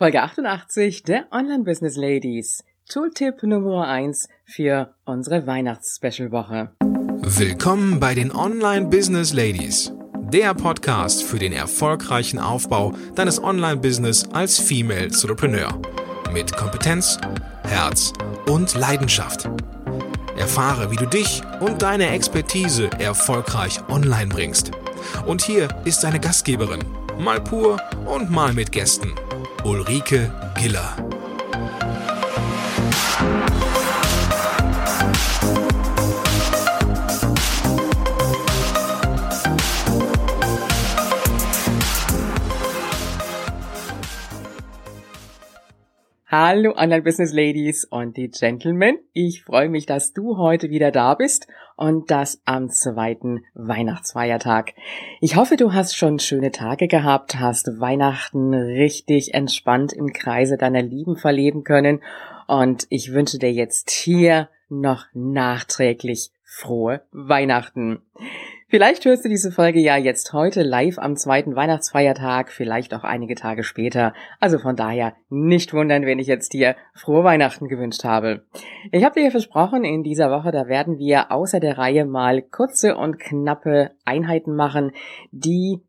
Folge 88 der Online Business Ladies. Tooltip Nummer 1 für unsere Weihnachts-Special-Woche. Willkommen bei den Online Business Ladies. Der Podcast für den erfolgreichen Aufbau deines Online-Business als Female Entrepreneur. Mit Kompetenz, Herz und Leidenschaft. Erfahre, wie du dich und deine Expertise erfolgreich online bringst. Und hier ist deine Gastgeberin, mal pur und mal mit Gästen. Ulrike Giller. Hallo Online Business Ladies und die Gentlemen. Ich freue mich, dass du heute wieder da bist und das am zweiten Weihnachtsfeiertag. Ich hoffe, du hast schon schöne Tage gehabt, hast Weihnachten richtig entspannt im Kreise deiner Lieben verleben können und ich wünsche dir jetzt hier noch nachträglich frohe Weihnachten. Vielleicht hörst du diese Folge ja jetzt heute live am zweiten Weihnachtsfeiertag, vielleicht auch einige Tage später. Also von daher nicht wundern, wenn ich jetzt dir frohe Weihnachten gewünscht habe. Ich habe dir versprochen, in dieser Woche, da werden wir außer der Reihe mal kurze und knappe Einheiten machen, die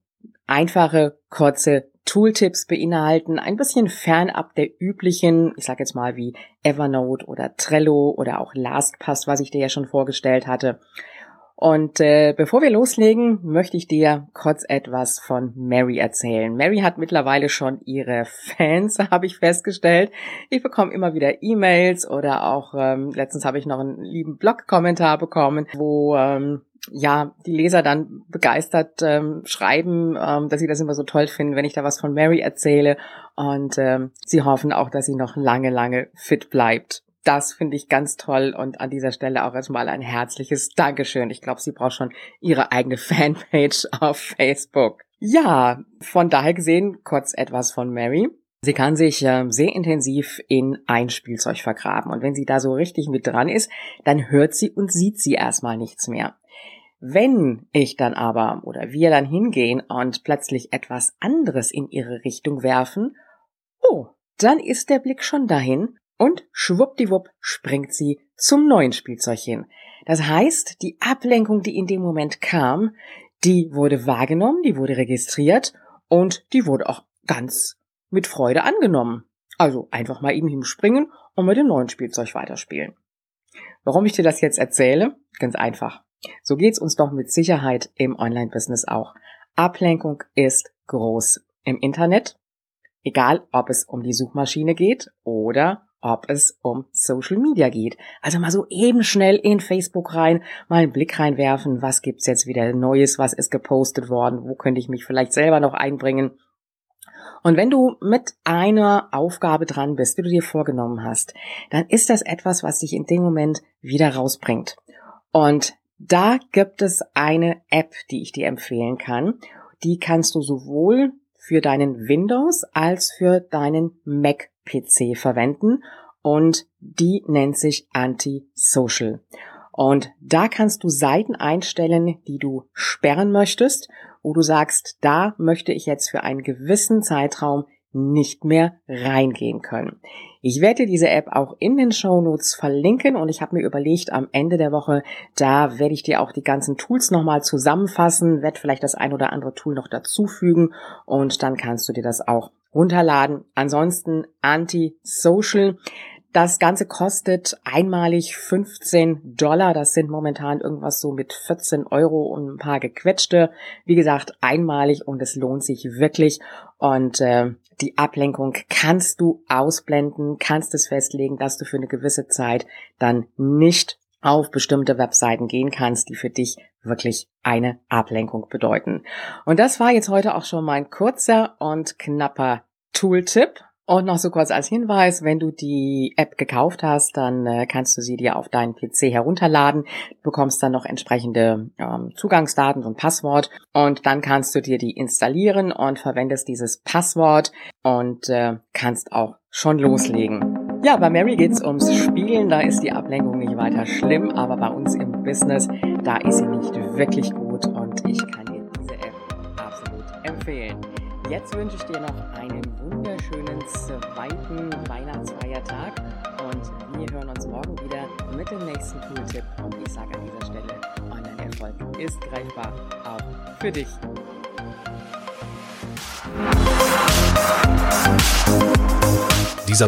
einfache, kurze Tooltips beinhalten, ein bisschen fernab der üblichen, ich sage jetzt mal wie Evernote oder Trello oder auch LastPass, was ich dir ja schon vorgestellt hatte. Und äh, bevor wir loslegen, möchte ich dir kurz etwas von Mary erzählen. Mary hat mittlerweile schon ihre Fans, habe ich festgestellt. Ich bekomme immer wieder E-Mails oder auch ähm, letztens habe ich noch einen lieben Blog-Kommentar bekommen, wo ähm, ja, die Leser dann begeistert ähm, schreiben, ähm, dass sie das immer so toll finden, wenn ich da was von Mary erzähle. Und ähm, sie hoffen auch, dass sie noch lange, lange fit bleibt das finde ich ganz toll und an dieser Stelle auch erstmal ein herzliches Dankeschön. Ich glaube, sie braucht schon ihre eigene Fanpage auf Facebook. Ja, von daher gesehen kurz etwas von Mary. Sie kann sich äh, sehr intensiv in ein Spielzeug vergraben und wenn sie da so richtig mit dran ist, dann hört sie und sieht sie erstmal nichts mehr. Wenn ich dann aber oder wir dann hingehen und plötzlich etwas anderes in ihre Richtung werfen, oh, dann ist der Blick schon dahin und schwuppdiwupp springt sie zum neuen Spielzeug hin. Das heißt, die Ablenkung, die in dem Moment kam, die wurde wahrgenommen, die wurde registriert und die wurde auch ganz mit Freude angenommen. Also einfach mal eben hinspringen und mit dem neuen Spielzeug weiterspielen. Warum ich dir das jetzt erzähle? Ganz einfach. So geht's uns doch mit Sicherheit im Online-Business auch. Ablenkung ist groß im Internet, egal ob es um die Suchmaschine geht oder ob es um Social Media geht. Also mal so eben schnell in Facebook rein, mal einen Blick reinwerfen, was gibt's jetzt wieder Neues, was ist gepostet worden, wo könnte ich mich vielleicht selber noch einbringen. Und wenn du mit einer Aufgabe dran bist, die du dir vorgenommen hast, dann ist das etwas, was dich in dem Moment wieder rausbringt. Und da gibt es eine App, die ich dir empfehlen kann. Die kannst du sowohl für deinen Windows als für deinen Mac PC verwenden und die nennt sich Anti-Social. Und da kannst du Seiten einstellen, die du sperren möchtest, wo du sagst, da möchte ich jetzt für einen gewissen Zeitraum nicht mehr reingehen können. Ich werde diese App auch in den Show Notes verlinken und ich habe mir überlegt, am Ende der Woche, da werde ich dir auch die ganzen Tools nochmal zusammenfassen, werde vielleicht das ein oder andere Tool noch dazufügen und dann kannst du dir das auch runterladen. Ansonsten Anti-Social. Das Ganze kostet einmalig 15 Dollar. Das sind momentan irgendwas so mit 14 Euro und ein paar gequetschte. Wie gesagt, einmalig und es lohnt sich wirklich. Und äh, die Ablenkung kannst du ausblenden, kannst es festlegen, dass du für eine gewisse Zeit dann nicht auf bestimmte Webseiten gehen kannst, die für dich wirklich eine Ablenkung bedeuten. Und das war jetzt heute auch schon mein kurzer und knapper Tooltip. Und noch so kurz als Hinweis, wenn du die App gekauft hast, dann äh, kannst du sie dir auf deinen PC herunterladen, bekommst dann noch entsprechende ähm, Zugangsdaten und Passwort und dann kannst du dir die installieren und verwendest dieses Passwort und äh, kannst auch schon loslegen. Ja, bei Mary geht's ums Spielen, da ist die Ablenkung nicht weiter schlimm, aber bei uns im Business, da ist sie nicht wirklich gut und ich kann dir diese App absolut empfehlen. Jetzt wünsche ich dir noch einen wunderschönen zweiten Weihnachtsfeiertag und wir hören uns morgen wieder mit dem nächsten Tooltip. Und ich sage an dieser Stelle, Online-Erfolg ist greifbar, auch für dich. Dieser